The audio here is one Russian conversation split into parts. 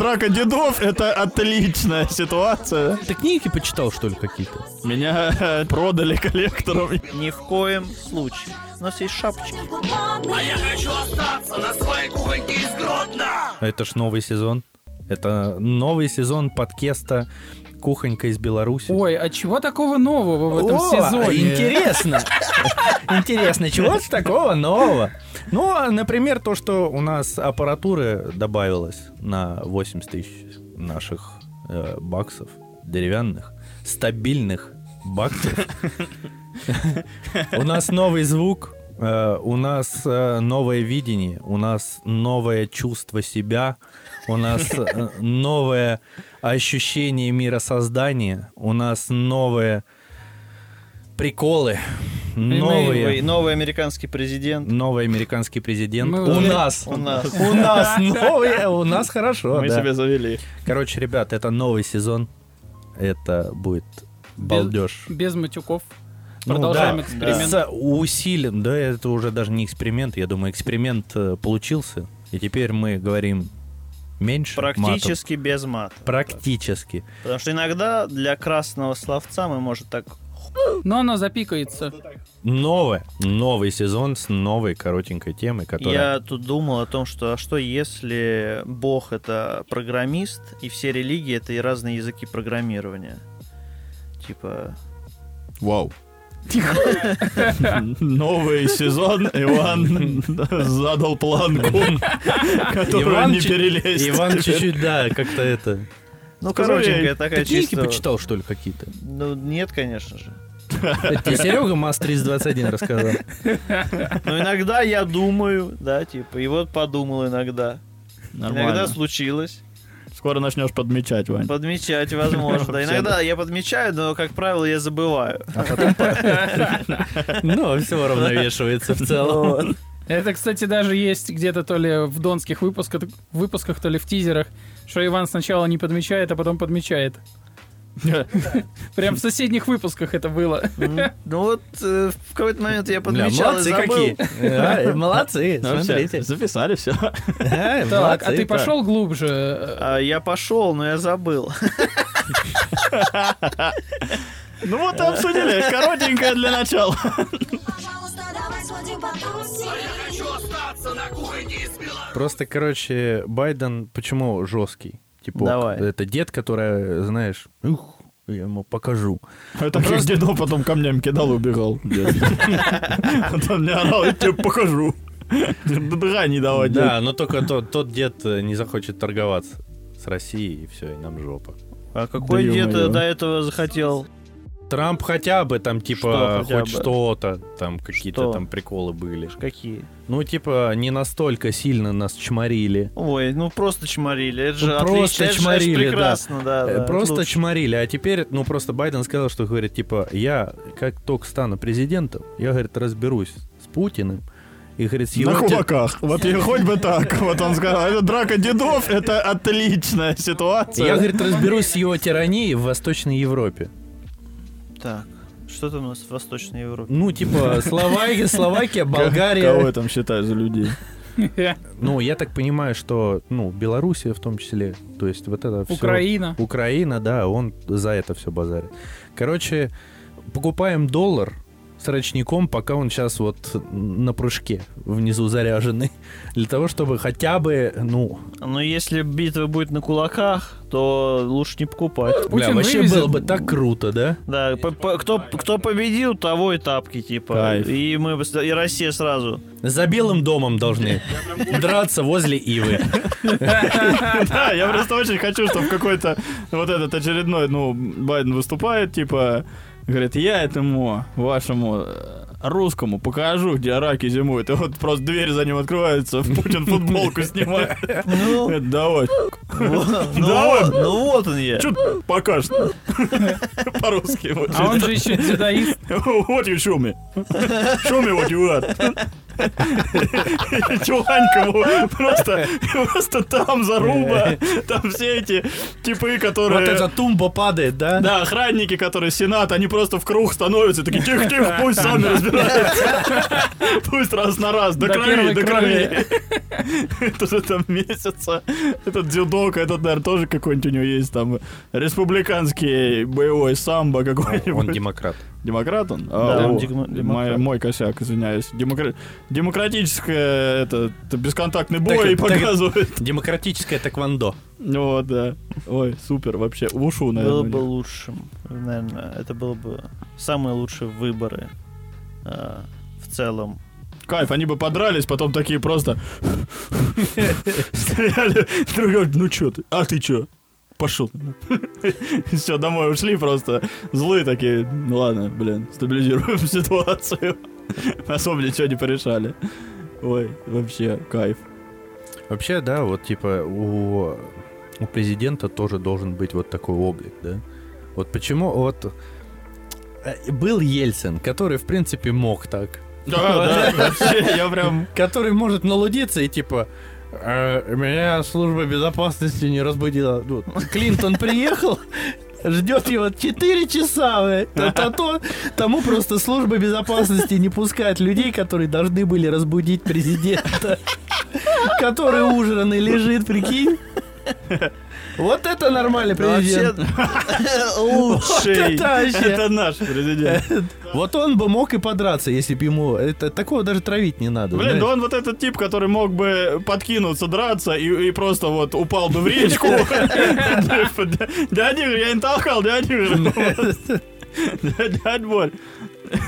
Драка дедов — это отличная ситуация. Ты книги почитал, что ли, какие-то? Меня продали коллектором. Ни в коем случае. У нас есть шапочки. А Это ж новый сезон. Это новый сезон подкеста «Кухонька из Беларуси». Ой, а чего такого нового в этом О, сезоне? Интересно. Интересно, чего такого нового? Ну, а, например, то, что у нас аппаратуры добавилось на 80 тысяч наших э, баксов деревянных, стабильных баксов. У нас новый звук, э, у нас э, новое видение, у нас новое чувство себя, у нас э, новое ощущение миросоздания, у нас новые приколы, Новый, новые... новый американский президент. Новый американский президент. Мы у уже- нас. У нас. У нас новый, у нас хорошо. Мы да. себе завели. Короче, ребят, это новый сезон. Это будет балдеж. Без матюков. Ну Продолжаем да, эксперимент. С усилен, да, это уже даже не эксперимент, я думаю, эксперимент э, получился, и теперь мы говорим меньше матов. Практически без мата. Практически. Потому что иногда для красного словца мы, может, так... Но оно запикается. Новое, новый сезон с новой коротенькой темой, которая... Я тут думал о том, что а что если Бог это программист, и все религии это и разные языки программирования? Типа, Вау. Новый сезон Иван задал планку, которую не перелезть. Иван чуть-чуть, да, как-то это... ну, коротенькая такая Ты книги чисто... почитал, что ли, какие-то? Ну, нет, конечно же. Тебе Серега МАЗ-321 рассказал. Но иногда я думаю, да, типа, и вот подумал иногда. Иногда Нормально. случилось. Скоро начнешь подмечать, Вань. Подмечать возможно. Да, Иногда я подмечаю, но, как правило, я забываю. Ну, все равновешивается в целом. Это, кстати, даже есть где-то то ли в донских выпусках, выпусках, то ли в тизерах, что Иван сначала не подмечает, а потом подмечает. Прям в соседних выпусках это было. Ну вот э, в какой-то момент я подмечал молодцы какие. А, Молодцы, Ну, смотрите. Записали все. А, Так, а ты пошел глубже? А я пошел, но я забыл. Ну вот и обсудили. Коротенькое для начала. Пожалуйста, давай сходим потусим. Просто, короче, Байден почему жесткий? Типа, Давай. это дед, который, знаешь, ух, я ему покажу. Это как дедо потом камнями кидал и убегал. Он мне орал, я тебе покажу. Дыра не давать. Да, но только тот, тот дед э, не захочет торговаться с Россией, и все, и нам жопа. А какой дед ё-моё. до этого захотел? Трамп хотя бы там, типа, Что хоть бы? что-то, там какие-то Что? там приколы были. Какие? Ну, типа, не настолько сильно нас чморили. Ой, ну просто чморили. Это же Ну, отлично. просто это это же чморили, да. прекрасно, да. Э, да, Просто лучше. чморили. А теперь, ну, просто Байден сказал, что, говорит, типа, я, как только стану президентом, я, говорит, разберусь с Путиным. И, говорит, с На его... те- кулаках. Вот и хоть бы так. Вот он сказал, это драка дедов, это отличная ситуация. Я, говорит, разберусь с его тиранией в Восточной Европе. Так, что там у нас в Восточной Европе? Ну, типа, Словакия, Словакия, Кого Болгария. я там считаю за людей? Ну, я так понимаю, что, ну, Белоруссия в том числе. То есть вот это все... Украина. Украина, да, он за это все базарит. Короче, покупаем доллар с рачником, пока он сейчас вот на прыжке внизу заряженный. Для того, чтобы хотя бы, ну... Но если битва будет на кулаках, то лучше не покупать. Бля, Путин вообще вывезет- было бы так круто, да? Да, по- по- кто, кто победил, того и тапки, типа. Кайф. И мы и Россия сразу. За Белым домом должны драться возле Ивы. Да, я просто очень хочу, чтобы какой-то вот этот очередной, ну, Байден выступает, типа, говорит, я этому вашему э, русскому покажу, где раки зимуют. И вот просто дверь за ним открывается, Путин футболку снимает. Ну, Говорит, Давай, ну, Давай. вот, ну вот он я. что покажешь? По-русски. вот. А он же еще дзюдоист. What you show me? Show me what you got. Чуванькову просто, просто там заруба, там все эти типы, Вот которые... эта тумба падает, да? Да, охранники, которые сенат, они просто в круг становятся, такие, тихо-тихо, пусть сами разбираются. Пусть раз на раз, до До крови, до крови. Это же там месяца. Этот дзюдок, этот, наверное, тоже какой-нибудь у него есть там республиканский боевой самбо Он какой-нибудь. демократ. Демократ он? Да, А, он о, дегма- мой, демократ. мой косяк, извиняюсь. Демокра- Демократическое, это, это бесконтактный бой Так- так- показывает. Демократическое тэквондо. Ну Вот, да. Ой, супер, вообще. Ушу, наверное. Было бы лучшим. Наверное, это было бы самые лучшие выборы а, в целом. Кайф, они бы подрались, потом такие просто стреляли друг друга. Ну чё ты? А ты чё? Пошел. Все, домой ушли просто. Злые такие. Ну ладно, блин, стабилизируем ситуацию. Особо ничего не порешали. Ой, вообще, кайф. Вообще, да, вот типа у, у президента тоже должен быть вот такой облик, да? Вот почему вот э, был Ельцин, который, в принципе, мог так. Да, да, вообще, я прям... Который может налудиться и типа «Э, меня служба безопасности не разбудила. Ну, Клинтон приехал, ждет его 4 часа. бля. То- то- то- Тому просто служба безопасности не пускает людей, которые должны были разбудить президента. Который ужранный лежит, прикинь. Вот это нормальный президент. лучший. это наш президент. Вот он бы мог и подраться, если бы ему... Это, такого даже травить не надо. Блин, да он вот этот тип, который мог бы подкинуться, драться и, просто вот упал бы в речку. Дядя я не толкал, дядя. Дядь Борь.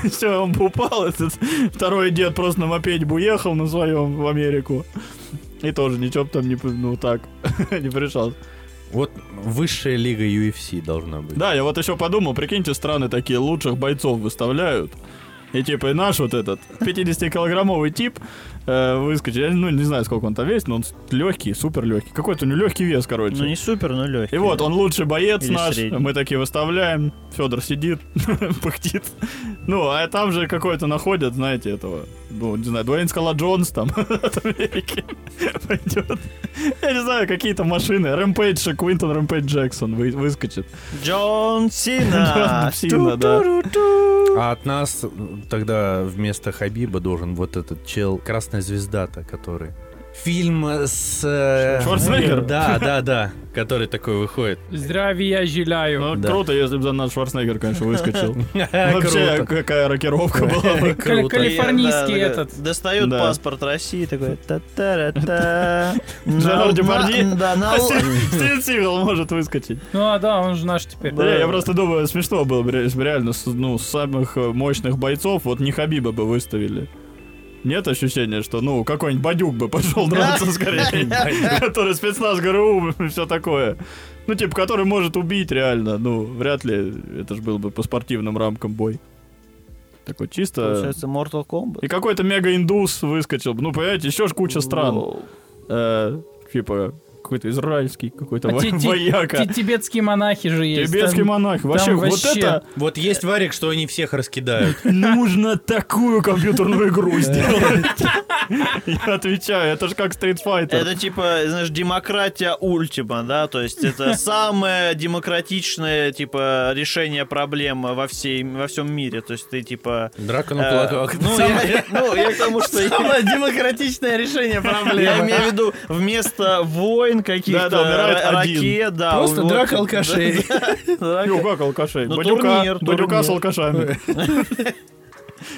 Все, он бы упал, этот второй дед просто на мопеде бы уехал на своем в Америку. И тоже ничего там не, ну так, не порешал. Вот высшая лига UFC должна быть. Да, я вот еще подумал, прикиньте, страны такие лучших бойцов выставляют. И типа и наш вот этот 50-килограммовый тип э, выскочил. Я ну, не знаю, сколько он там весит, но он легкий, супер легкий. Какой-то у него легкий вес, короче. Ну не супер, но легкий. И вот, он лучший боец Или наш. средний. Мы такие выставляем. Федор сидит, пыхтит. Ну, а там же какой-то находят, знаете, этого. Ну, не знаю, Дуэйн Скала Джонс там от Америки пойдет. Я не знаю, какие-то машины. Рэмпейдж, Квинтон Рэмпейдж Джексон вы- выскочит. Джон Сина. Джон Сина, да. А от нас тогда вместо Хабиба должен вот этот чел Красная звезда-то, который... Фильм с... э, Шварценеггер? Да, да, да. Который такой выходит. Здравия желаю. Ну, Да. круто, если бы за нас Шварценеггер, конечно, выскочил. Вообще, Круто. какая рокировка была бы. Калифорнийский этот. Достает паспорт России, такой А Стив Стивен Сигал может выскочить. Ну а да, он же наш теперь. Да, я просто думаю, смешно было бы реально с- ну, самых э, мощных бойцов вот не Хабиба бы выставили. Нет ощущения, что, ну, какой-нибудь Бадюк бы пошел драться скорее, который спецназ ГРУ и все такое. Ну, типа, который может убить реально. Ну, вряд ли это же был бы по спортивным рамкам бой. Такой чисто... Получается, Mortal Kombat. И какой-то мега-индус выскочил. бы. Ну, понимаете, еще ж куча стран. Э, Типа, какой-то израильский, какой-то А во- ти- ти- вояка. ти- Тибетские монахи же есть. Тибетский Там- монах. Вообще, там вот вообще- это Вот есть варик, что они всех раскидают. нужно такую компьютерную игру сделать. Я отвечаю, это же как Street Fighter. Это типа, знаешь, демократия ультима, да, то есть это самое демократичное, типа, решение проблем во, всей, во всем мире, то есть ты, типа... Драка э, на кулаках. ну, я, ну, я к тому, что... я- Самое демократичное решение Я проблемы. имею в виду вместо войн каких-то ракет, да. Просто драка алкашей. Ну, как алкашей? Ну, Бадюка, турнир, Бадюка с алкашами.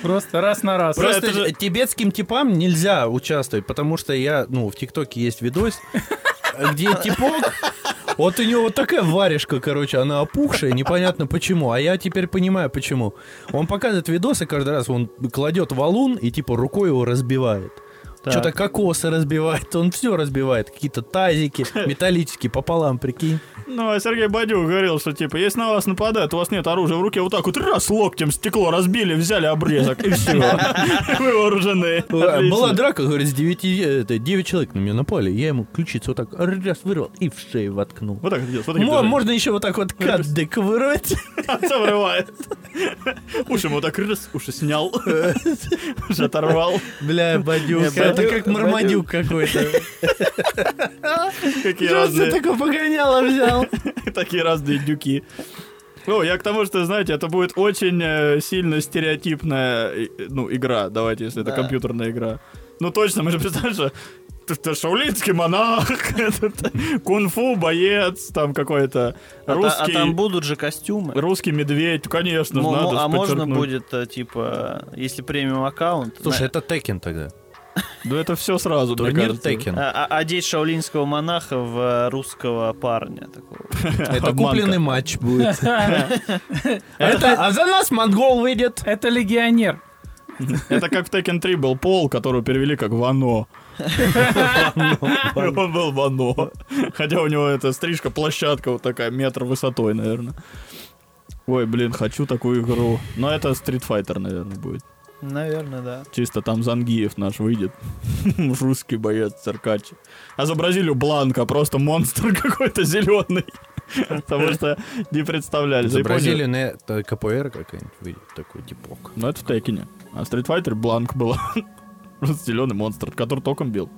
Просто раз на раз. Просто же- тибетским типам нельзя участвовать, потому что я, ну, в ТикТоке есть видос, где типок, вот у него вот такая варежка, короче, она опухшая, непонятно почему, а я теперь понимаю почему. Он показывает видосы каждый раз, он кладет валун и типа рукой его разбивает. Что-то кокосы разбивает, он все разбивает. Какие-то тазики металлические пополам, прикинь. Ну, а Сергей Бадюк говорил, что, типа, если на вас нападают, у вас нет оружия в руке, вот так вот раз локтем стекло разбили, взяли обрезок, и все. Вы вооружены. Была драка, говорит, с 9, 9 человек на меня напали. Я ему ключицу вот так раз вырвал и в шею воткнул. Вот так делать, вот Можно еще вот так вот кадык вырвать. Отца вырывает. Уши ему так раз, уши снял. Уши оторвал. Бля, Бадюк, это как Мармадюк какой-то. Какие Что разные, такое погоняло взял? такие разные дюки. Ну, я к тому, что, знаете, это будет очень э, сильно стереотипная, э, ну, игра, давайте, если это компьютерная игра. Ну, точно, мы же представляем, что ты- ты шаулинский монах, этот, кунг-фу боец, там какой-то А, та- а русский, там будут же костюмы. русский медведь, конечно, надо а можно будет, э, типа, если премиум аккаунт, Слушай, на- это Теkken тогда. Да это все сразу, Турнир. Теkken. а- а- одеть шаулинского монаха в э, русского парня. Это купленный матч будет. А за нас монгол выйдет. Это легионер. Это как в Tekken 3 был Пол, которого перевели как Вано. Он был Вано. Хотя у него эта стрижка, площадка вот такая, метр высотой, наверное. Ой, блин, хочу такую игру. Но это Street Fighter, наверное, будет. Наверное, да. Чисто там Зангиев наш выйдет. Русский боец, циркач. А за Бразилию Бланка, просто монстр какой-то зеленый. Потому что не представляли. За Бразилию это КПР какая-нибудь выйдет, такой типок. Ну, это в Текине. А Street Fighter Бланк был. Зеленый монстр, который током бил.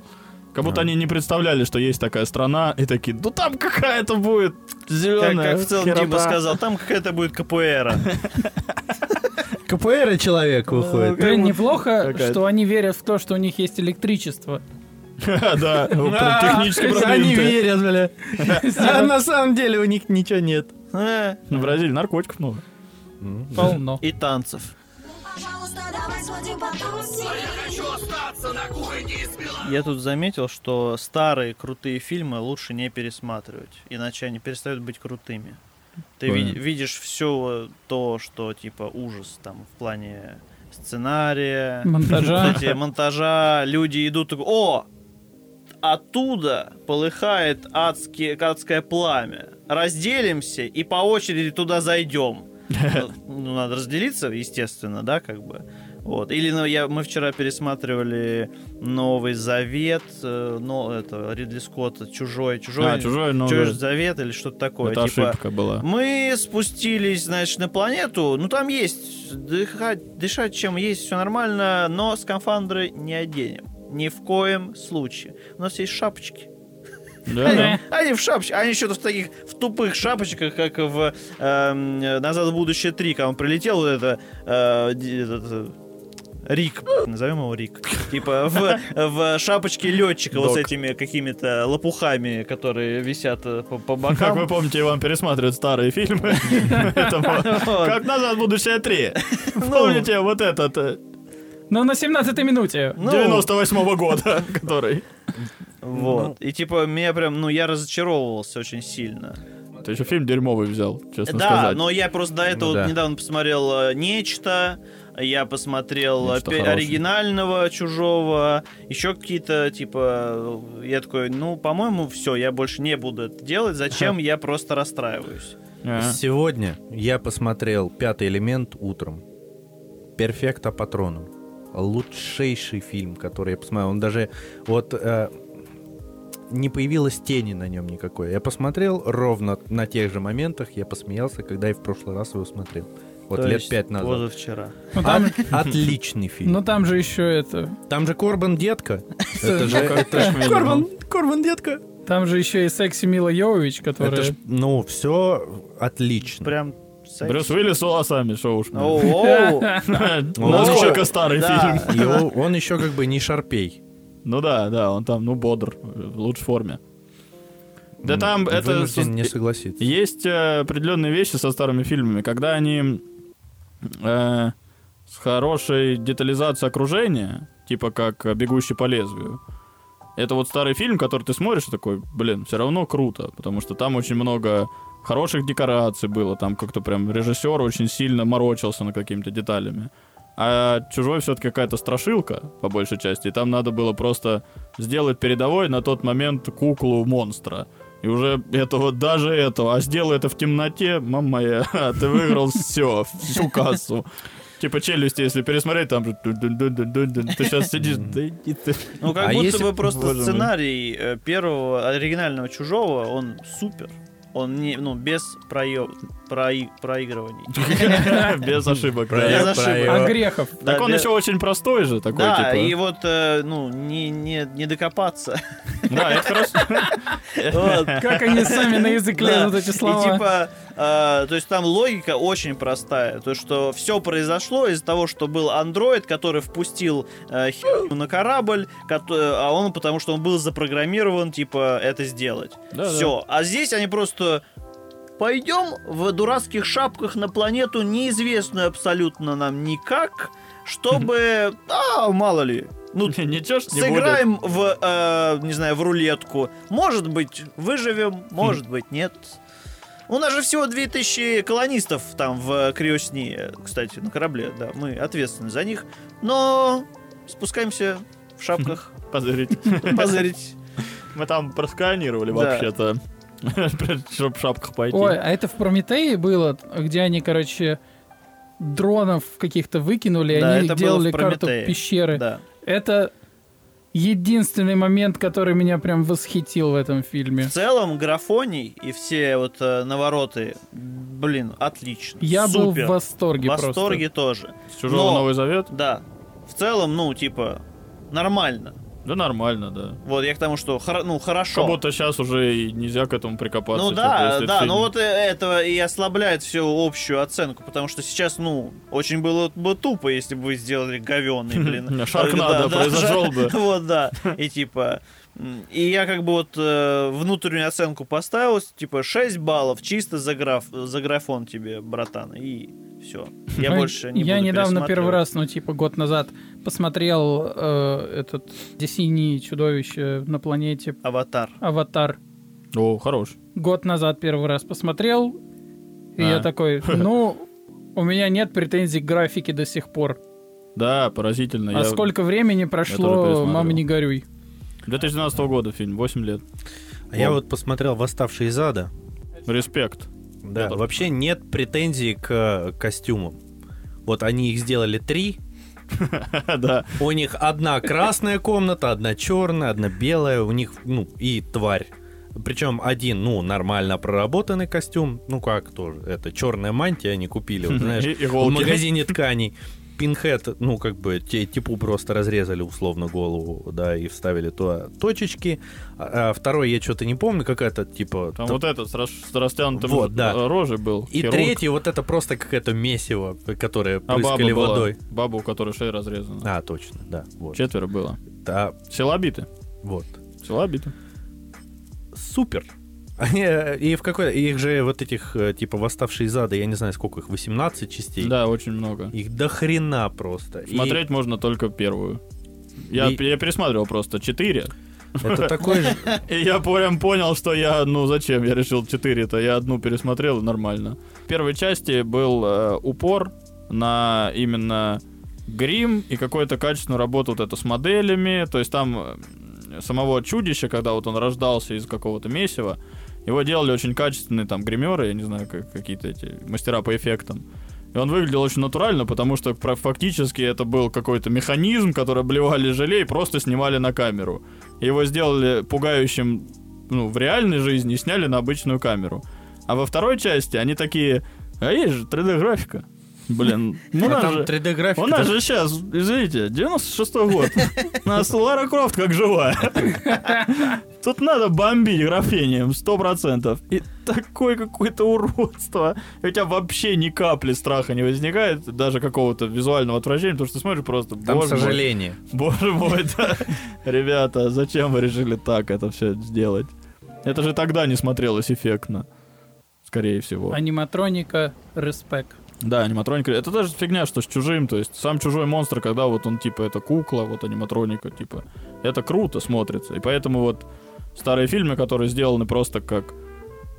Как будто А. они не представляли, что есть такая страна, и такие, ну там какая-то будет Как, зеленая. как в целом Дима сказал, там какая-то будет КПР. КПР человек выходит. Блин, неплохо, какая-то. что они верят в то, что у них есть электричество. Да, вот прям технически Они верят, бля. А на самом деле у них ничего нет. Э, В Бразилии наркотиков много. Полно. И танцев. Я тут заметил, что старые крутые фильмы лучше не пересматривать, иначе они перестают быть крутыми. Ты ви- Понятно. видишь все то, что типа ужас там в плане сценария, Монтажа. вот эти монтажа, люди идут, о, оттуда полыхает адские, адское пламя. Разделимся и по очереди туда зайдем. Ну, надо разделиться, естественно, да, как бы. Вот. Или ну, я, мы вчера пересматривали Новый Завет, э, но это Ридли Скотта, Чужой, Чужой, А, чужой, ну, Чужой. Завет или что-то такое. Это типа, ошибка была. мы спустились, значит, на планету. Ну, там есть дыхать, дышать, чем есть, все нормально, но скафандры не оденем. Ни в коем случае. У нас есть шапочки. Да, да. Они в шапочках, они еще в таких в тупых шапочках, как в эм, «Назад в будущее 3», когда он прилетел, вот это, э, этот, э, Рик, назовем его Рик. Типа в, в шапочке летчика вот с этими какими-то лопухами, которые висят э, по, по Как бокам. вы помните, Иван пересматривает старые фильмы. Как назад в будущее 3. Помните вот этот э, Ну, на 17-й минуте. Ну, 98 года, который... Вот. И типа меня прям, ну, я разочаровывался очень сильно. Ты еще фильм дерьмовый взял, честно да, сказать. но я просто до этого Ну вот да. недавно посмотрел э, нечто. Я посмотрел хорошее. оригинального чужого, еще какие-то, типа, я такой, ну, по-моему, все, я больше не буду это делать. Зачем? Я просто расстраиваюсь. А. Сегодня я посмотрел «Пятый элемент» утром. «Перфекта Патрону». Лучшийший фильм, который я посмотрел. Он даже вот э, не появилось тени на нем никакой. Я посмотрел ровно на тех же моментах, я посмеялся, когда и в прошлый раз его смотрел. Вот То лет есть пять назад. Позавчера. Ну, там, От- отличный фильм. ну, там же еще это... Там же Корбан детка. Это же Ну. Корбан, Корбан детка. Там же еще и секси Мила Йовович, которая... Ж, ну, все отлично. Прям... Брюс Уиллис с волосами, шо уж. Оу, Насколько старый фильм. Он еще как бы не шарпей. Ну да, да, он там, ну, бодр, в лучшей форме. Да там это... Не согласиться. Есть э, определенные вещи со старыми фильмами, когда они э, с хорошей детализацией окружения, типа как «Бегущий по лезвию», это вот старый фильм, который ты смотришь такой, блин, все равно круто, потому что там очень много хороших декораций было, там как-то прям режиссер очень сильно морочился над какими-то деталями. А чужой все-таки какая-то страшилка, по большей части. И там надо было просто сделать передовой на тот момент куклу монстра. И уже это вот даже этого, а сделай это в темноте, мама моя, ты выиграл все, всю кассу. Типа челюсти, если пересмотреть, там ты сейчас сидишь, да иди ты. Ну, как А будто если- бы просто Боже сценарий э, первого оригинального чужого, он супер. Он не, ну, без проё- прои- проигрываний. Без ошибок. Без ошибок. А грехов. Так он еще очень простой же такой, Да, типа. и вот, э, ну, не, не, не докопаться. Да, это хорошо. Как они сами на язык лезут, эти И слова. типа, э, то есть там логика очень простая. То, что все произошло из-за того, что был андроид, который впустил э, на корабль, кото- а он потому что он был запрограммирован, типа, это сделать. Все. А здесь они просто пойдем в дурацких шапках на планету, неизвестную абсолютно нам никак, чтобы, а, мало ли, ну, Ничего ж не будет. Сыграем в, э, не знаю, в рулетку. Может быть, выживем, может быть, нет. У нас же всего 2000 колонистов там в Криосни, кстати, на корабле, да, мы ответственны за них. Но спускаемся в шапках Позырить. позырить. Мы там просканировали Да. вообще-то. Чтоб в шапках пойти. Ой, а это в Прометее было, где они, короче, дронов каких-то выкинули, и Да, они делали карту пещеры. Это единственный момент, который меня прям восхитил в этом фильме. В целом, графоний и все вот э, навороты, блин, отлично. Я был Супер. в восторге, В восторге тоже. С чужого Но- Новый Завет? Да. В целом, ну, типа, нормально. Да нормально, да. Вот я к тому, что хоро- ну, хорошо. Как будто сейчас уже и нельзя к этому прикопаться. Ну типа, да, да, но вот э, это и ослабляет всю общую оценку, потому что сейчас, ну, очень было бы тупо, если бы вы сделали говёный, блин. Шаркнадо произошел бы. Вот, да. И типа... И я как бы вот э, внутреннюю оценку поставил, типа 6 баллов чисто за, граф, за графон тебе, братан, и все. Я Ну, больше не Я буду недавно первый раз, ну, типа, год назад посмотрел э, этот «Где синие чудовища на планете Аватар. Аватар». О, хорош. Год назад первый раз посмотрел, и А. я такой, ну, у меня нет претензий к графике до сих пор. Да, поразительно. А Я- сколько времени прошло, мама, не горюй. 2012 года фильм, 8 лет. А я О. вот посмотрел «Восставший из ада». Респект. Да, Я тоже вообще нет претензий к э, костюмам. Вот они их сделали три. Да. У них одна красная комната, одна черная, одна белая. У них, ну, и тварь. Причем один, ну, нормально проработанный костюм. Ну, как тоже. Это черная мантия они купили, вот, знаешь, в магазине тканей. Пинхед, ну, как бы, те, типу просто разрезали условно голову, да, и вставили туда точечки. А, а второй я что-то не помню, какая-то, типа... Там т- вот этот с, рас- с растянутым Вот, да. рожей был. И хирург. третий, вот это просто какое-то месиво, которое А баба прыскали была. водой. Баба, у которой шея разрезана. А, точно, да. Вот. Четверо было. Да, Силобиты. вот. Силобиты. Супер. Они, э, и в какой их же вот этих, э, типа, восставшие из ада, я не знаю, сколько их, 18 частей? Да, очень много. Их до хрена просто. И Смотреть можно только первую. Я, И- я пересматривал просто четыре. это такой же... И я прям понял, что я, ну зачем я решил 4-то, я одну пересмотрел, и нормально. В первой части был э, упор на именно грим и какую-то качественную работу вот это с моделями, то есть там самого чудища, когда вот он рождался из какого-то месива, его делали очень качественные там гримеры, я не знаю, как, какие-то эти мастера по эффектам. И он выглядел очень натурально, потому что фактически это был какой-то механизм, который обливали желе и просто снимали на камеру. Его сделали пугающим ну, в реальной жизни и сняли на обычную камеру. А во второй части они такие, а есть же 3D-графика. Блин, ну А там же... 3D графика. У нас же сейчас, извините, 96-й год. У нас Лара Крофт как живая. Тут надо бомбить графением, 100%. И такое какое-то уродство. И у тебя вообще ни капли страха не возникает, даже какого-то визуального отвращения, потому что ты смотришь просто, Там боже мой, сожаление. Боже мой, да. Ребята, зачем вы решили так это все сделать? Это же тогда не смотрелось эффектно. Скорее всего. Аниматроника, респект. Да, аниматроника. Это даже фигня, что с чужим. То есть сам чужой монстр, когда вот он типа это кукла, вот аниматроника, типа. Это круто смотрится. И поэтому вот старые фильмы, которые сделаны просто как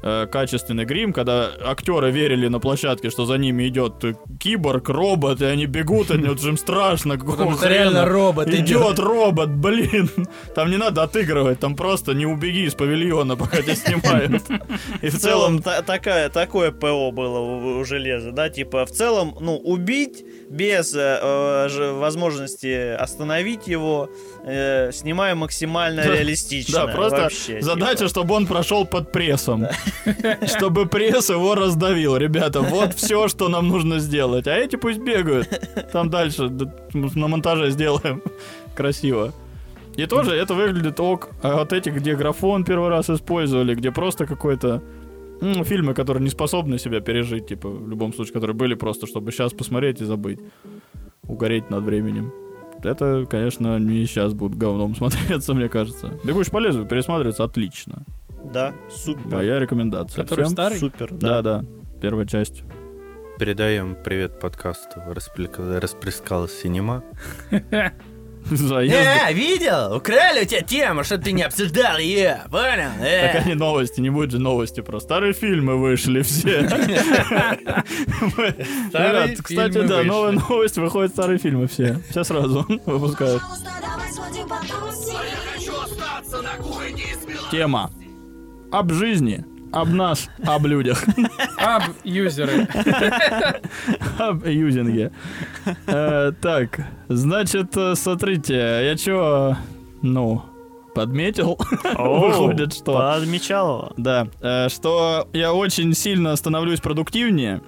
э, качественный грим, когда актеры верили на площадке, что за ними идет э, киборг, робот, и они бегут, они вот же им страшно, какого Потому что хрена. реально робот идет. Идет робот, блин. Там не надо отыгрывать, там просто не убеги из павильона, пока тебя снимают. И В целом та- такая, такое ПО было у, у железа, да, типа в целом, ну, убить без э, э, возможности остановить его, э, снимая максимально Да, реалистично. Да, просто вообще, задача, типа. чтобы он прошел под прессом. Чтобы пресс его раздавил. Ребята, вот все, что нам нужно сделать. А эти пусть бегают. Там дальше на монтаже сделаем. Красиво. И тоже это выглядит ок. А вот эти, где графон первый раз использовали, где просто какой-то... ну, фильмы, которые не способны себя пережить, типа, в любом случае, которые были просто, чтобы сейчас посмотреть и забыть. Угореть над временем. Это, конечно, не сейчас будут говном смотреться, мне кажется. «Бегущий по лезвию» пересматривается отлично. Да, супер. Моя рекомендация. Который Всем? старый? Супер, Да, да. да. Первая часть. Передаем привет подкасту «Расплека- «Расплескалась синема». Заезд. Э, видел? Украли у тебя тему, что ты не обсуждал ее, понял? Э. Так они новости, не будет же новости про старые фильмы вышли все. Ребят, кстати, да, новая новость, выходят старые фильмы все. Все сразу выпускают. Тема. Об жизни, об нас, об людях, Аб юзеры. об юзинге. Э, Так, значит, э, смотрите, я чё, ну, подметил, выходит, что... Подмечал его. Да, э, что я очень сильно становлюсь продуктивнее,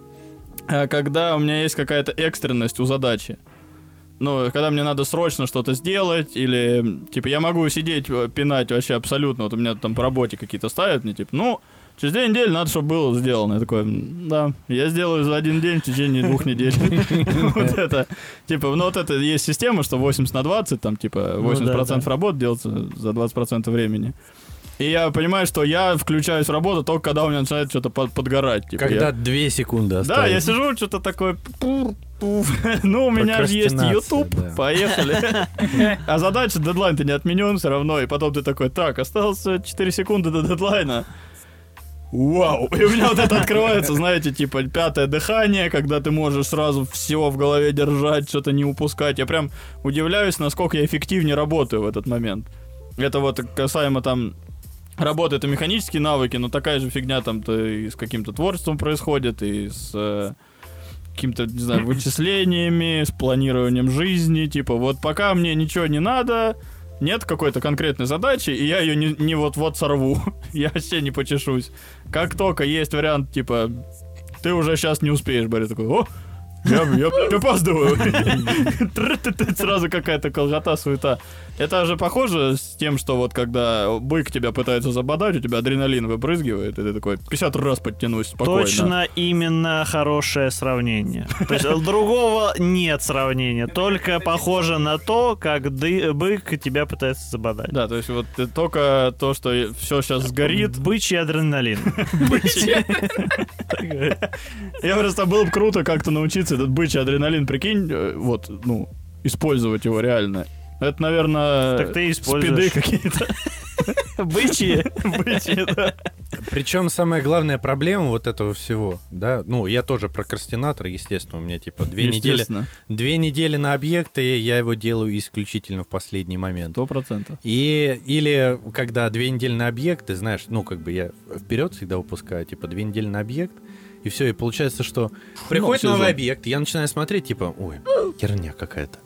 когда у меня есть какая-то экстренность у задачи. Ну, когда мне надо срочно что-то сделать, или, типа, я могу сидеть, пинать вообще абсолютно, вот у меня там по работе какие-то ставят мне, типа, ну, через две недели надо, чтобы было сделано. Я такой, «М, да, я сделаю за один день в течение двух недель. Вот это, типа, ну, вот это есть система, что 80 на 20, там, типа, 80% работы делается за 20% времени. И я понимаю, что я включаюсь в работу только когда у меня начинает что-то под- подгорать. Типа, Когда я- секунды Да, осталось. я сижу, что-то такое... пур. Ну, у меня же есть YouTube, да. поехали. А задача, дедлайн-то не отменен все равно, и потом ты такой, так, осталось э, 4 секунды до дедлайна. Вау! И у меня вот это открывается, знаете, типа пятое дыхание, когда ты можешь сразу все в голове держать, что-то не упускать. Я прям удивляюсь, насколько я эффективнее работаю в этот момент. Это вот касаемо там работы, это механические навыки, но такая же фигня там-то и с каким-то творчеством происходит, и с э, какими-то, не знаю, вычислениями, с планированием жизни. Типа, вот пока мне ничего не надо, нет какой-то конкретной задачи, и я ее не, не вот-вот сорву. я вообще не почешусь. Как только есть вариант, типа, ты уже сейчас не успеешь, Борис такой, о, я, опаздываю. Сразу какая-то колгота, суета. Это же похоже с тем, что вот когда бык тебя пытается забодать, у тебя адреналин выпрызгивает, и ты такой 50 раз подтянусь спокойно. Точно именно хорошее сравнение. То есть другого нет сравнения. Только похоже на то, как бык тебя пытается забодать. Да, то есть вот э, только то, что все сейчас сгорит. Бычий адреналин. Я просто было бы круто как-то научиться этот бычий адреналин, прикинь, э, вот, ну, использовать его реально. Это, наверное, Так ты и спиды используешь. какие-то. Бычьи. Бычьи, да. Причем самая главная проблема вот этого всего, да, ну, я тоже прокрастинатор, естественно, у меня типа две недели, две недели на объекты, я его делаю исключительно в последний момент. Сто процентов. И или когда две недели на объект, ты знаешь, ну, как бы я вперед всегда выпускаю, типа, две недели на объект, и все, и получается, что приходит сезон. новый объект, я начинаю смотреть, типа, ой, херня какая-то.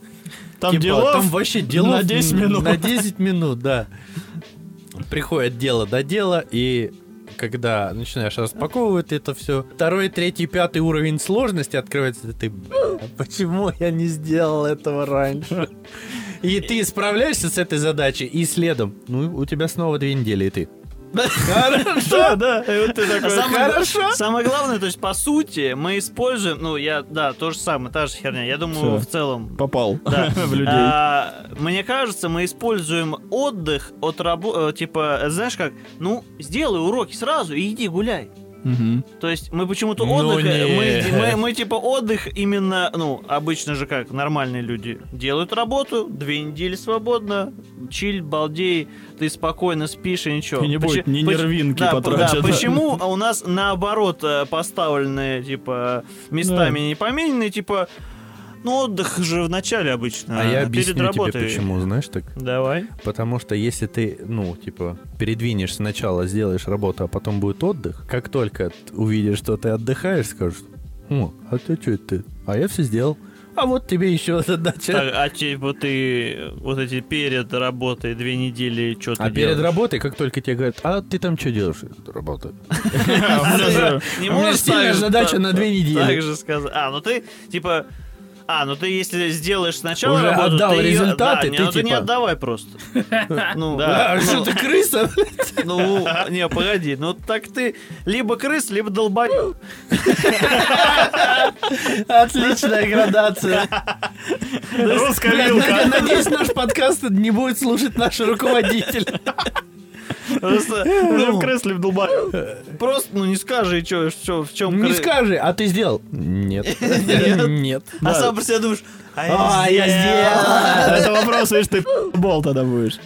Там Типа, дела Там вообще делов на 10 минут. На 10 минут, да. Приходит дело до дела, и когда начинаешь распаковывать это все, второй, третий, пятый уровень сложности открывается, ты, «Бля, почему я не сделал этого раньше? И ты справляешься с этой задачей, и следом, ну, у тебя снова две недели, и ты. Да, да. Самое, хорошо. самое главное, то есть, по сути, мы используем, ну, я, да, то же самое, та же херня. Я думаю, в целом, Попал в людей. А, мне кажется, мы используем отдых от работы, типа, знаешь как, ну, сделай уроки сразу и иди гуляй. Мгм. То есть мы почему-то Ну отдых, не. мы, мы, мы типа отдых именно, ну, обычно же как нормальные люди делают работу, две недели свободно, чиль, балдей, ты спокойно спишь и ничего. И не будет ни нервинки да, потрачено. да, почему у нас наоборот э, поставленные, типа, местами не помененные, типа, ну, отдых же в начале обычно, А я перед объясню тебе, почему, знаешь так? Давай. Потому что если ты, ну, типа, передвинешь сначала, сделаешь работу, а потом будет отдых, как только увидишь, что ты отдыхаешь, скажешь, о, а ты что это ты? А я все сделал. А вот тебе еще задача. Так, а типа ты вот эти перед работой две недели что то а перед работой, как только тебе говорят, а ты там что делаешь? Работаю. Не можешь задача на две недели. Так же сказать. А, ну ты, типа... А, ну ты если сделаешь сначала Уже работу, отдал ты результаты, да, не, ты ну ты не типа- отдавай просто. Ну, Да. Что ты крыса? ну, не, погоди, ну так ты либо крыс, либо долбоёб. Отличная градация. Русская Надеюсь, наш подкаст не будет слушать наш руководитель. Просто, ну, крыс, либо долбоёб. просто, ну не скажи, что, в чем Не скажи, а ты сделал? Нет. Нет. А сам про себя думаешь, А, я сделал. Это вопрос, видишь, ты бол тогда будешь.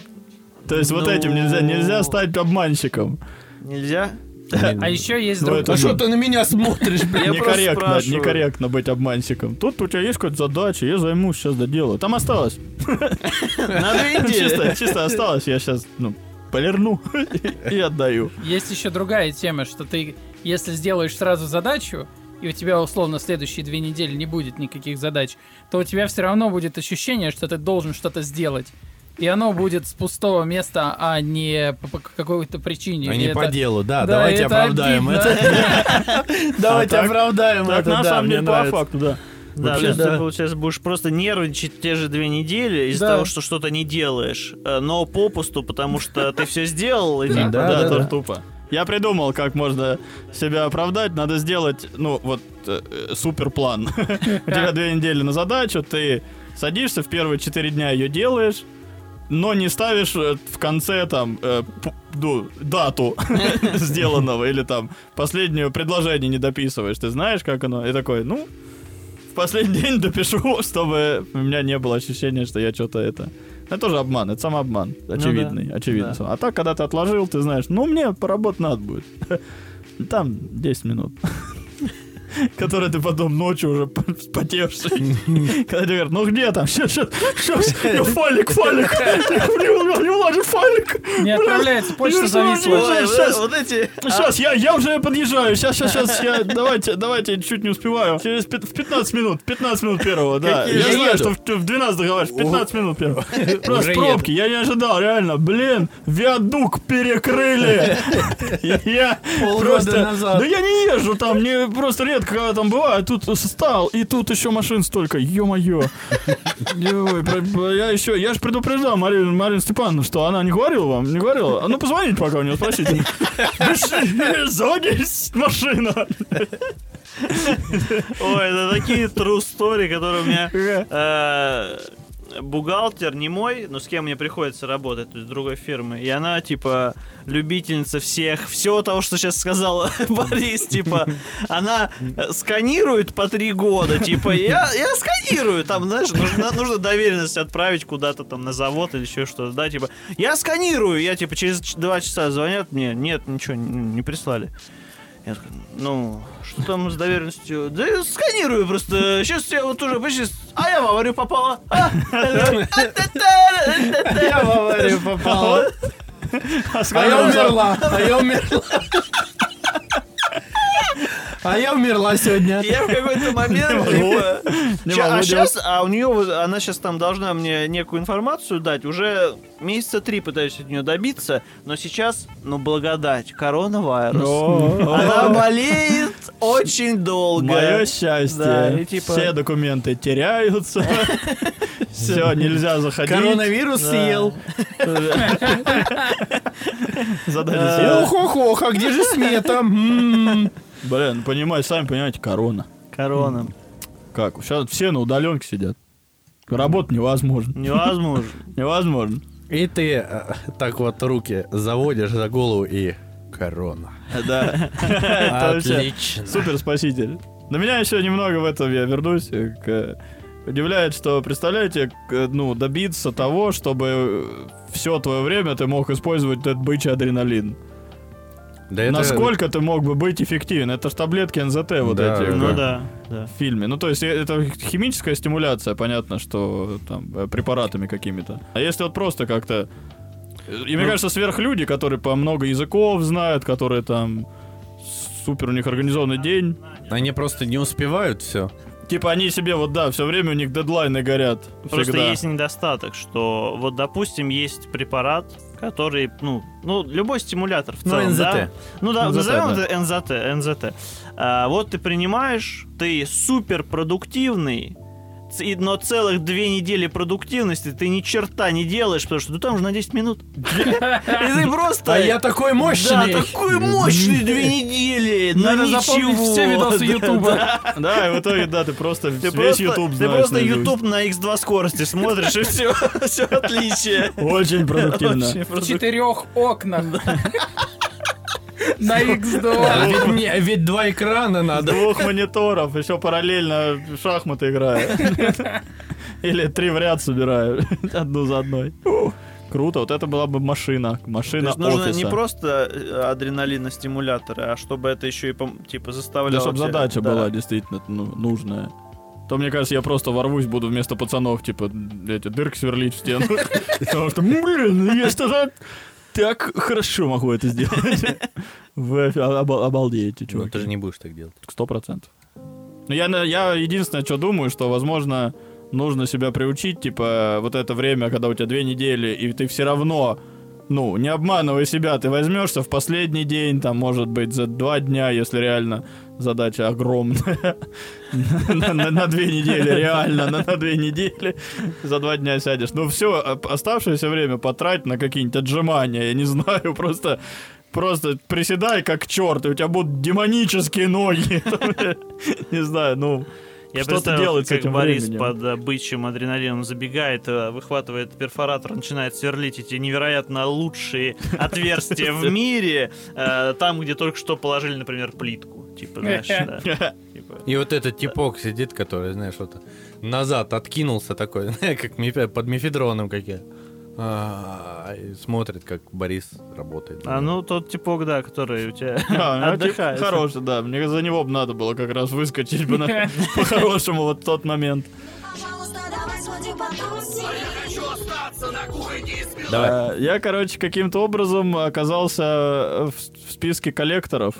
То есть вот Ну. этим нельзя, нельзя стать обманщиком. Нельзя? А еще есть Ну, другой. это А что ты на меня смотришь, просто некорректно, некорректно быть обманщиком. Тут у тебя есть какая-то задача, я займусь, сейчас доделаю. Там осталось. На две недели. Чисто, чисто осталось, я сейчас, ну, полирну и отдаю. Есть еще другая тема, что ты, если сделаешь сразу задачу, и у тебя условно следующие две недели не будет никаких задач, то у тебя все равно будет ощущение, что ты должен что-то сделать. И оно будет с пустого места, а не по, какой-то причине. А И не это- по делу, да, Да, давайте это оправдаем обидно. это. Давайте А так- оправдаем это, на самом деле, по факту, да. Да, Вообще, то есть да. ты, получается, будешь просто нервничать те же две недели из-за Да. того, что что-то не делаешь, э, но попусту, потому что ты все сделал, и типа, Да, Да, тупо. Я придумал, как можно себя оправдать. Надо сделать, ну, вот, э, супер план. У тебя две недели на задачу, ты садишься, в первые четыре дня ее делаешь, но не ставишь э, в конце там э, п- ну, дату сделанного или там последнее предложение не дописываешь. Ты знаешь, как оно? И такой, ну, в последний день допишу, чтобы у меня не было ощущения, что я что-то это... Это тоже обман, это самообман. Очевидный, да, очевидный. да. А так, когда ты отложил, ты знаешь, ну, мне поработать надо будет. Там 10 минут. Которые ты потом ночью уже потевший. Когда тебе говорят, ну где там? Сейчас, сейчас, сейчас. Файлик, файлик. Не влазит файлик. Не отправляется, почта зависла. эти... Сейчас, я, я уже подъезжаю. Сейчас, сейчас, сейчас. Я, давайте, давайте, чуть не успеваю. Через пят- в 15 минут. 15 минут первого, да. Я знаю, что в, в 12 договариваешь. 15 минут первого. Просто пробки. Я не ожидал, реально. Блин, виадук перекрыли. Я просто... назад. Да я не езжу там. Мне просто редко, когда там бываю. Тут стал, и тут еще машин столько. Ё-моё. Я еще, я же предупреждал Марину, Марину Степановну, что она не говорила вам, не говорила. А ну позвоните пока у нее, спросите. Заводись, машина. Ой, это такие true story, которые у меня... Бухгалтер не мой, но с кем мне приходится работать, то есть другой фирмы. И она, типа, любительница всех, всего того, что сейчас сказал Борис, типа, она сканирует по три года, типа, я, я сканирую, там, знаешь, нужно, нужно доверенность отправить куда-то там на завод или еще что-то, да, типа, я сканирую, я, типа, через два часа звонят мне, нет, ничего не прислали. Я такой, ну, что там с доверенностью? Да я сканирую просто. Сейчас я вот уже почти... А я в аварию попала. А? Я в аварию попала. А я умерла. А я умерла. А я умерла сегодня. Я в какой-то момент, типа... Ща- а сейчас, а у нее, она сейчас там должна мне некую информацию дать. Уже месяца три пытаюсь от нее добиться, но сейчас, ну, благодать, коронавирус. Она болеет очень долго. Мое Да, счастье. и типа- Все документы теряются. Все, нельзя заходить. Коронавирус Да. съел. Задание съел. Ох-ох-ох, а где же смета? М. Блин, понимаете, сами понимаете, корона. Корона. Как? Сейчас все на удаленке сидят. Работать невозможно. Невозможно. Невозможно. И ты э, так вот руки заводишь за голову и Корона. Да. Отлично. супер спаситель. На меня еще немного в этом я вернусь. э, к- Удивляет, что, представляете, ну, добиться того, чтобы все твое время ты мог использовать этот бычий адреналин. Да это- Насколько ты мог бы быть эффективен? Это ж таблетки НЗТ вот Да, эти. Ну да, да. в фильме. Ну, то есть, э, это химическая стимуляция, понятно, что там э, препаратами какими-то. А если вот просто как-то... И мне Ну- кажется, сверхлюди, которые по много языков знают, которые там супер у них организованный день. Они просто не успевают все. Типа они себе вот, да, все время у них дедлайны горят. Просто всегда. есть недостаток, что вот, допустим, есть препарат, который, ну, ну любой стимулятор в Ну, целом, НЗТ. да? Ну да, НЗТ, назовем да. это НЗТ, НЗТ. А, вот ты принимаешь, ты супер продуктивный, но целых две недели продуктивности ты ни черта не делаешь, потому что ну там же на 10 минут. И ты просто... А я такой Да, мощный! такой мощный две недели, Надо запомнить ничего. все видосы Да, Ютуба. да. Да, и в итоге, да, ты просто весь просто, YouTube ты знаешь просто. YouTube на X2 скорости смотришь, и все, все отличие. Очень продуктивно. В четырех окнах. На А X2. ведь, мне- ведь два экрана надо. Двух мониторов, еще параллельно в шахматы играю. Или три в ряд собираю. Одну за одной. Круто, вот это была бы машина. То Машина есть нужно офиса. не просто э, адреналиностимуляторы, а чтобы это еще и типа Да, заставляло. чтобы тебя- задача да. была действительно ну, нужная. То, мне кажется, я просто ворвусь, буду вместо пацанов, типа, эти дырки сверлить в стену. Потому что, блин, я что-то так хорошо могу это сделать. Вы оба- обалдеете, Ну, ты чувак. же не будешь так делать. Сто процентов. Ну, я, я единственное, что думаю, что, возможно, нужно себя приучить, типа, вот это время, когда у тебя две недели, и ты все равно, ну, не обманывай себя, ты возьмешься в последний день, там, может быть, за два дня, если реально задача огромная, на, две недели, реально, на, две недели, за два дня сядешь. Ну, все, оставшееся время потрать на какие-нибудь отжимания, я не знаю, просто... Просто приседай как черт, и у тебя будут демонические ноги. Не знаю, ну... Я Что-то с как этим Борис временем. под э, бычьим адреналином забегает, э, выхватывает перфоратор, начинает сверлить эти невероятно лучшие отверстия в мире, э, там, где только что положили, например, плитку. Типа, знаешь, да. Типа, И вот этот типок сидит, который, знаешь, вот назад откинулся такой, как под мефедроном какие. А, смотрит, как Борис работает. А ну тот типок, да, который у тебя А, ну, отдыхает. Хороший, да. Мне за него бы надо было как раз выскочить бы на- по-хорошему вот тот момент. Пожалуйста, давай. А, Я, короче, каким-то образом оказался в списке коллекторов.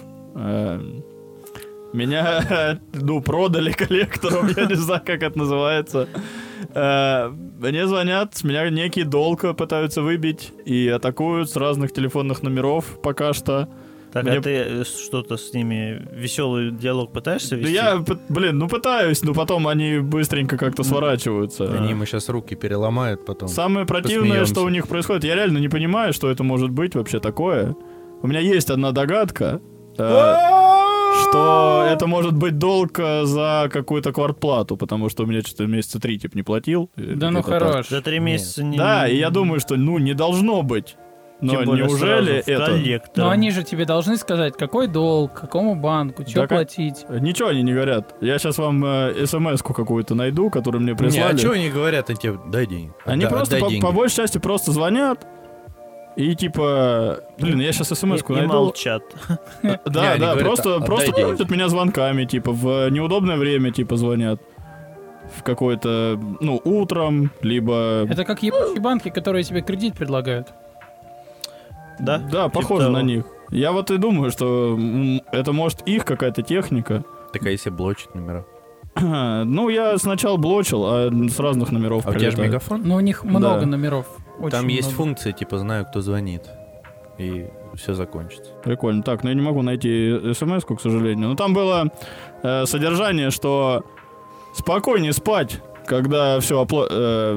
Меня, ну, продали коллектором, я не знаю, как это называется. Э, Мне звонят, с меня некий долг пытаются выбить и атакуют с разных телефонных номеров пока что. Так, Мне- а ты э, что-то с ними, веселый диалог пытаешься Да вести? я, п- блин, ну пытаюсь, но потом они быстренько как-то сворачиваются. Они ему сейчас руки переломают потом. Самое противное, посмеемся. что у них происходит, я реально не понимаю, что это может быть вообще такое. У меня есть одна догадка, э, что это может быть долг э, за какую-то квартплату, потому что у меня что-то месяца три типа не платил. или Да ну хорош. За три месяца не... Да, и я думаю, что ну не должно быть. Но Тем более неужели это... коллектор. Но они же тебе должны сказать, какой долг, какому банку, что Да как- платить. Ничего они не говорят. Я сейчас вам э, смс-ку какую-то найду, которую мне Не, прислали. а что они говорят? Они тебе, дай денег. Они Отда- просто деньги. по большей части просто звонят и типа, блин, я сейчас смс-ку и, и найду. молчат. Да, они да, говорят, просто, «Отдай просто деньги». крутят меня звонками, типа, в неудобное время, типа, звонят. В какое-то, ну, утром, либо... Это как ебучие банки, которые тебе кредит предлагают. Да? Да, Типа похоже на них. Я вот и думаю, что это может их какая-то техника. Так а если блочить номера? Ну, я сначала блочил, а с разных номеров А у тебя же мегафон? Но у них много Да. номеров. Очень Там есть много. функция, типа, знаю, кто звонит. И все закончится. Прикольно. Так, ну я не могу найти смс к сожалению. Но там было э, содержание, что спокойнее спать, когда все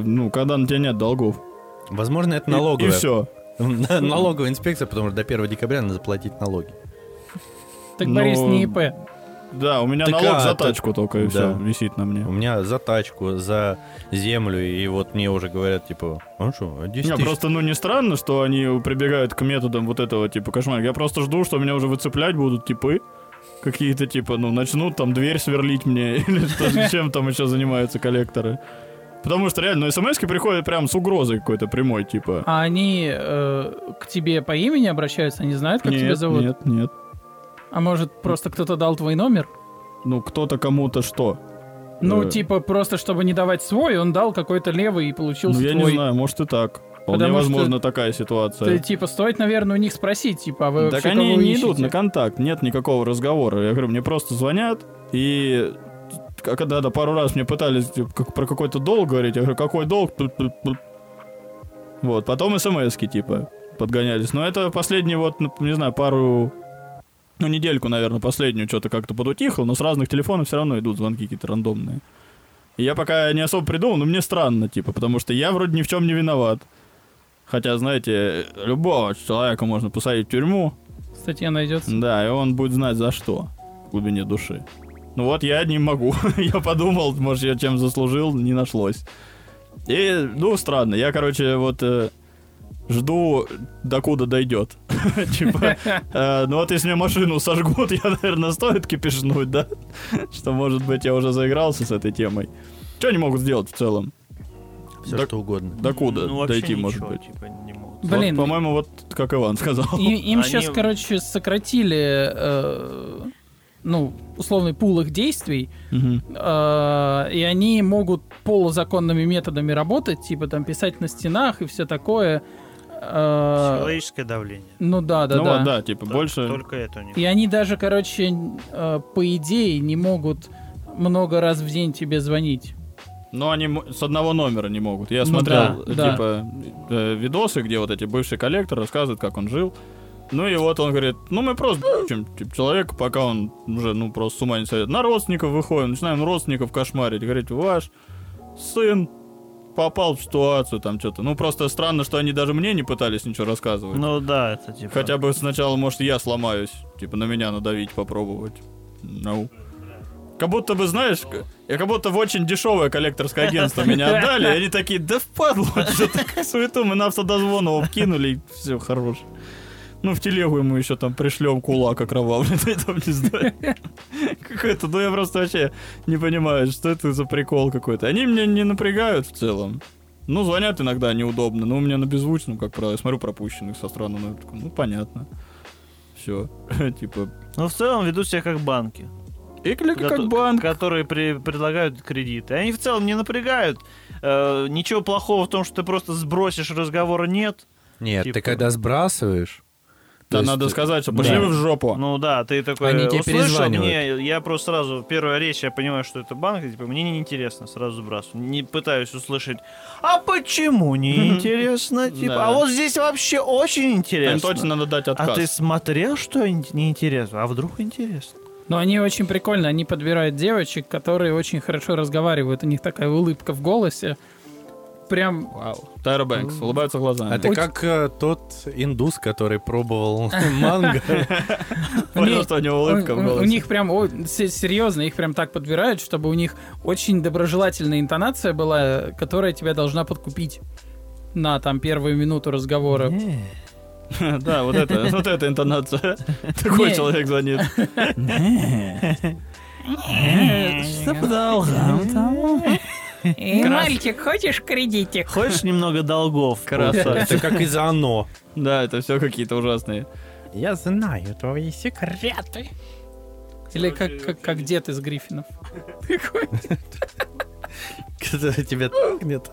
ну, когда на тебя нет долгов. Возможно, это И- налоговая. И, все. Налоговая инспекция, потому что до 1 декабря надо заплатить налоги. Так Ну, Борис не ИП. Да, у меня Так, налог а, за это- тачку только и Да. все висит на мне. У меня за тачку, за землю, и вот мне уже говорят, типа, а что, а 10 Не, тысяч? просто, ну, не странно, что они прибегают к методам вот этого, типа, кошмара. Я просто жду, что меня уже выцеплять будут типы какие-то, типа, ну, начнут там дверь сверлить мне, или что, чем там еще занимаются коллекторы. Потому что реально, ну, смс приходят прям с угрозой какой-то прямой, типа. А они э, к тебе по имени обращаются, они знают, как тебя нет, зовут? нет, нет. А может, просто кто-то дал твой номер? Ну, кто-то кому-то что? Ну, Э. типа, просто чтобы не давать свой, он дал какой-то левый и получился Ну, я твой. не знаю, может и так. Вполне Потому что возможно такая ситуация. Ты, типа, стоит, наверное, у них спросить, типа, а вы Так они не ищете? идут на контакт, нет никакого разговора. Я говорю, мне просто звонят, и к- когда-то пару раз мне пытались типа, про какой-то долг говорить, я говорю, какой долг? Вот, потом смс типа, подгонялись. Но это последние вот, ну, не знаю, пару... Ну, недельку, наверное, последнюю что-то как-то подутихло, но с разных телефонов все равно идут звонки какие-то рандомные. И я пока не особо придумал, но мне странно, типа, потому что я вроде ни в чем не виноват. Хотя, знаете, любого человека можно посадить в тюрьму, Статья найдется. да, и он будет знать за что в глубине души. Ну вот я не могу. я подумал, может, я чем заслужил, не нашлось. И, ну, странно. Я, короче, вот э, жду, докуда дойдет. Типа, э, ну вот если мне машину сожгут, я, наверное, стоит кипишнуть, да? Что, может быть, я уже заигрался с этой темой. Что они могут сделать в целом? Все что угодно. Докуда Ну, дойти, может быть? Типа. Блин, Вот, по-моему, вот как Иван сказал. И- им Они- сейчас, короче, сократили, э, ну, условный пул их действий, Мгм. э, и они могут полузаконными методами работать, типа там писать на стенах и все такое. Э, Психологическое давление. ну да, да, ну да. да, типа, Т- больше... Только это у них. И они даже, короче, э, по идее не могут много раз в день тебе звонить. Но они с одного номера не могут. Я Ну смотрел, да, да. типа, э, видосы, где вот эти бывшие коллекторы рассказывают, как он жил. Ну и вот он говорит, ну мы просто чем типа, человека, пока он уже, ну, просто с ума не сойдет. На родственников выходим, начинаем родственников кошмарить. Говорит, ваш сын попал в ситуацию, там что-то. Ну, просто странно, что они даже мне не пытались ничего рассказывать. Ну да, это типа... Хотя бы сначала, может, я сломаюсь. Типа, на меня надавить, попробовать. Ну. Как будто бы, знаешь, я как будто в очень дешевое коллекторское агентство меня отдали, и они такие, да впадло, что такая суету, мы на автодозвон вкинули, и все, хорош. Ну, в телегу ему еще там пришлем кулак окровавленный, там, не знаю. Какой-то, ну я просто вообще не понимаю, что это за прикол какой-то. Они меня не напрягают в целом. Ну, звонят иногда неудобно, но у меня на беззвучном, как правило, я смотрю пропущенных со стороны, ну, ну, понятно. Все, типа... Ну, в целом ведут себя как банки. И как Кото- банк. Которые при- предлагают кредиты. Они в целом не напрягают. Э, ничего плохого в том, что ты просто сбросишь, разговора нет. Нет, Типа- ты когда сбрасываешь... Да, есть, надо сказать, что пошли да. вы в жопу. Ну да, ты такой Они тебе услышал мне, я просто сразу, первая речь, я понимаю, что это банк, и, типа, мне не интересно, сразу сбрасываю. Не пытаюсь услышать, а почему не интересно? Типа, а вот здесь вообще очень интересно. Им точно надо дать А отказ. ты смотрел, что ин- неинтересно? А вдруг интересно? Но они очень прикольно, они подбирают девочек, которые очень хорошо разговаривают, у них такая улыбка в голосе. Прям Вау. Тайра Бэнкс, улыбаются глазами. Это Очень- как э, тот индус, который пробовал манго. Понял, что у него улыбка в у- них прям серьезно, их прям так подбирают, чтобы у них очень доброжелательная интонация была, которая тебя должна подкупить на там первую минуту разговора. Да, вот это, вот эта интонация. Такой человек звонит. Что Мальчик, хочешь кредитик? Хочешь немного долгов? Красавец. Это как из оно. Да, это все какие-то ужасные. Я знаю твои секреты. Или как, как, как дед из Гриффинов. Когда тебя толкнет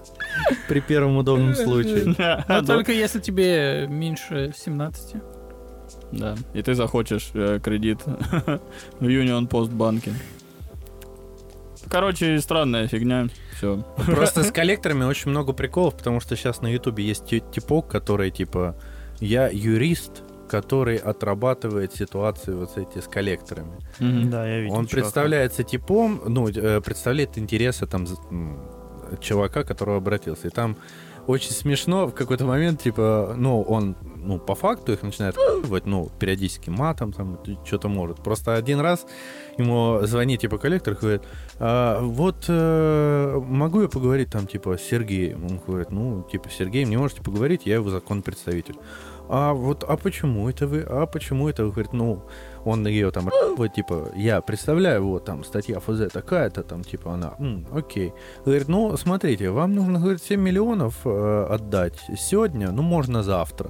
при первом удобном случае. Но Да, только если тебе меньше 17. Да, и ты захочешь э, кредит в Union Post банке. Короче, странная фигня. Все. Просто с коллекторами очень много приколов, потому что сейчас на Ютубе есть ти- типок, который типа я юрист, который отрабатывает ситуации вот эти с коллекторами. Да, я видел. Он чувака. представляется типом, ну, э, представляет интересы там чувака, который обратился. И там очень смешно в какой-то момент, типа, ну, он, ну, по факту их начинает вот, ну, периодически матом, там, что-то может. Просто один раз ему звонит, типа, коллектор, говорит, «А, вот, э, могу я поговорить там, типа, с Сергеем? Он говорит, ну, типа, с Сергеем не можете поговорить, я его законный представитель. А вот, а почему это вы? А почему это вы? Говорит, ну, он ее там, вот, типа, я представляю, вот, там, статья ФЗ такая-то, там, типа, она, «М, окей. Говорит, ну, смотрите, вам нужно, говорит, 7 миллионов э, отдать сегодня, ну, можно завтра.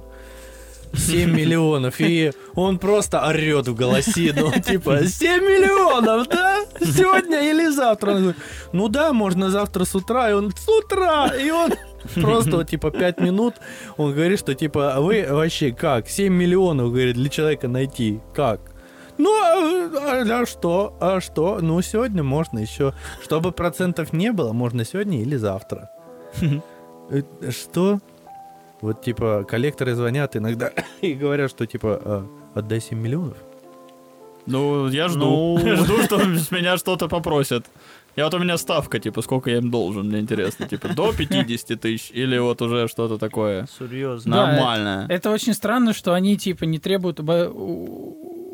7 миллионов, и он просто орет в голосину, типа, 7 миллионов, да? Сегодня или завтра? Он говорит, ну да, можно завтра с утра, и он с утра, и он просто, типа, 5 минут, он говорит, что, типа, «А вы вообще как? 7 миллионов, говорит, для человека найти, как? Ну, а, а что? А что? Ну, сегодня можно еще. Чтобы процентов не было, можно сегодня или завтра. Э, Что? Вот, типа, коллекторы звонят иногда и говорят, что, типа, «А, отдай 7 миллионов. Ну, я жду. Жду, что с меня что-то попросят. Я вот у меня ставка, типа, сколько я им должен, мне интересно. Типа, до 50 тысяч или вот уже что-то такое Серьезно. Да, нормальное. Это очень странно, что они, типа, не требуют у-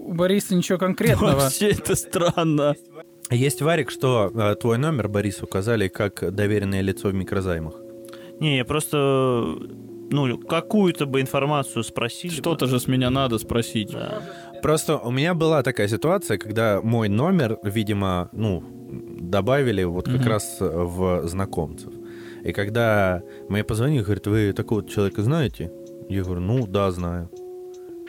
у Бориса ничего конкретного. Вообще это странно. Есть варик, что э, твой номер, Борис, указали как доверенное лицо в микрозаймах. Не, я просто, ну, какую-то бы информацию спросили. бы. Что-то же с меня надо спросить. Да. Просто у меня была такая ситуация, когда мой номер, видимо, ну, добавили вот как Мгм. раз в знакомцев. И когда мне позвонили, говорят, вы такого человека знаете? Я говорю, ну, да, знаю.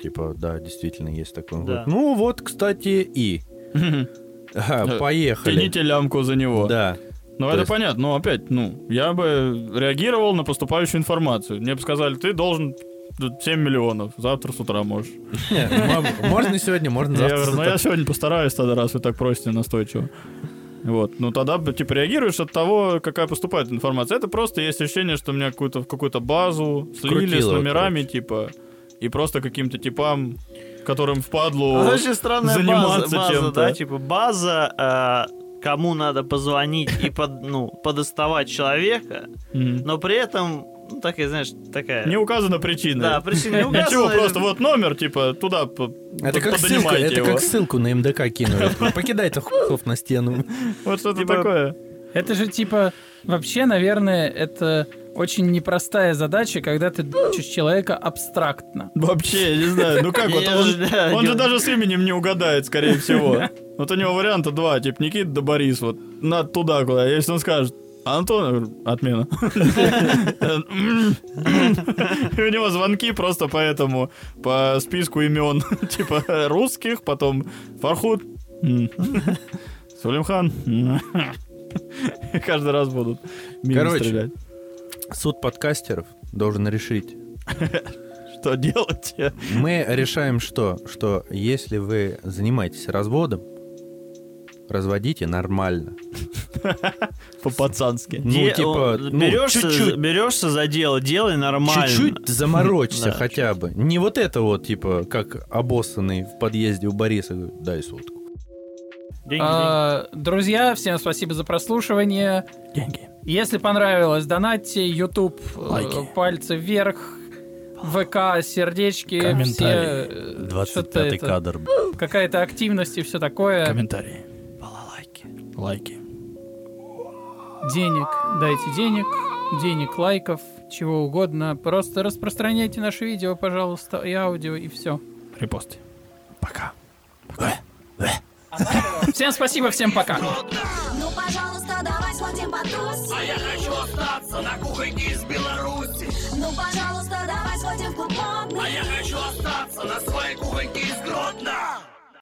Типа, да, действительно есть такой. Он Да. говорит, ну, вот, кстати, и. Э, поехали. Тяните лямку за него. Да. Ну, То это есть- понятно. Но опять, ну, я бы реагировал на поступающую информацию. Мне бы сказали, ты должен тут 7 миллионов. Завтра с утра можешь. Не, м- Можно сегодня, можно Я завтра. говорю, ну я сегодня постараюсь тогда, раз вы так просите настойчиво. Вот. Ну тогда, типа, реагируешь от того, какая поступает информация. Это просто есть ощущение, что меня какую-то, в какую-то базу слили с номерами, типа, и просто каким-то типам, которым Ну, странная заниматься база, база, чем-то. да, типа база, э, кому надо позвонить и под, ну, подоставать человека, но при этом, ну, такая, знаешь, такая... Не указана причина. Да, причина не указана. Ничего, просто вот номер, типа, туда Это как, ссылка, это его. как ссылку на МДК кинули. Покидайте хуев на стену. Вот что-то Типа- такое. Это же, типа, вообще, наверное, это очень непростая задача, когда ты дучишь человека абстрактно. Вообще, я не знаю, ну как вот, он, же, он даже с именем не угадает, скорее всего. Вот у него варианта два, типа Никита да Борис, вот, надо туда куда. Если он скажет, Антон, отмена. И у него звонки просто по этому, по списку имен, типа русских, потом Фархут. И Каждый раз будут Короче. стрелять. Суд подкастеров должен решить. Что делать? Мы решаем что? Что если вы занимаетесь разводом, разводите нормально. По-пацански. Ну, Де- типа, ну, берешься, чуть-чуть. берешься за дело, делай нормально. Чуть-чуть заморочься хотя бы. Не вот это вот, типа, как обоссанный в подъезде у Бориса. говорит, Дай сотку. Деньги, А, друзья, всем спасибо за прослушивание. Деньги. Если понравилось, донатьте, YouTube, э, Лайки. пальцы вверх, ВК, сердечки, все, Комментарии. э, что-то это, кадр. какая-то активность и все такое. Комментарии. Лайки. Денег, дайте денег, денег, лайков, чего угодно. Просто распространяйте наше видео, пожалуйста, и аудио, и все. Репосты. Пока. Всем спасибо, всем пока. Ну, пожалуйста, давай сходим потусим. А я хочу остаться на кухоньке из Беларуси Ну, пожалуйста, давай сходим в клуб модный. А я хочу остаться на своей кухоньке из Гродно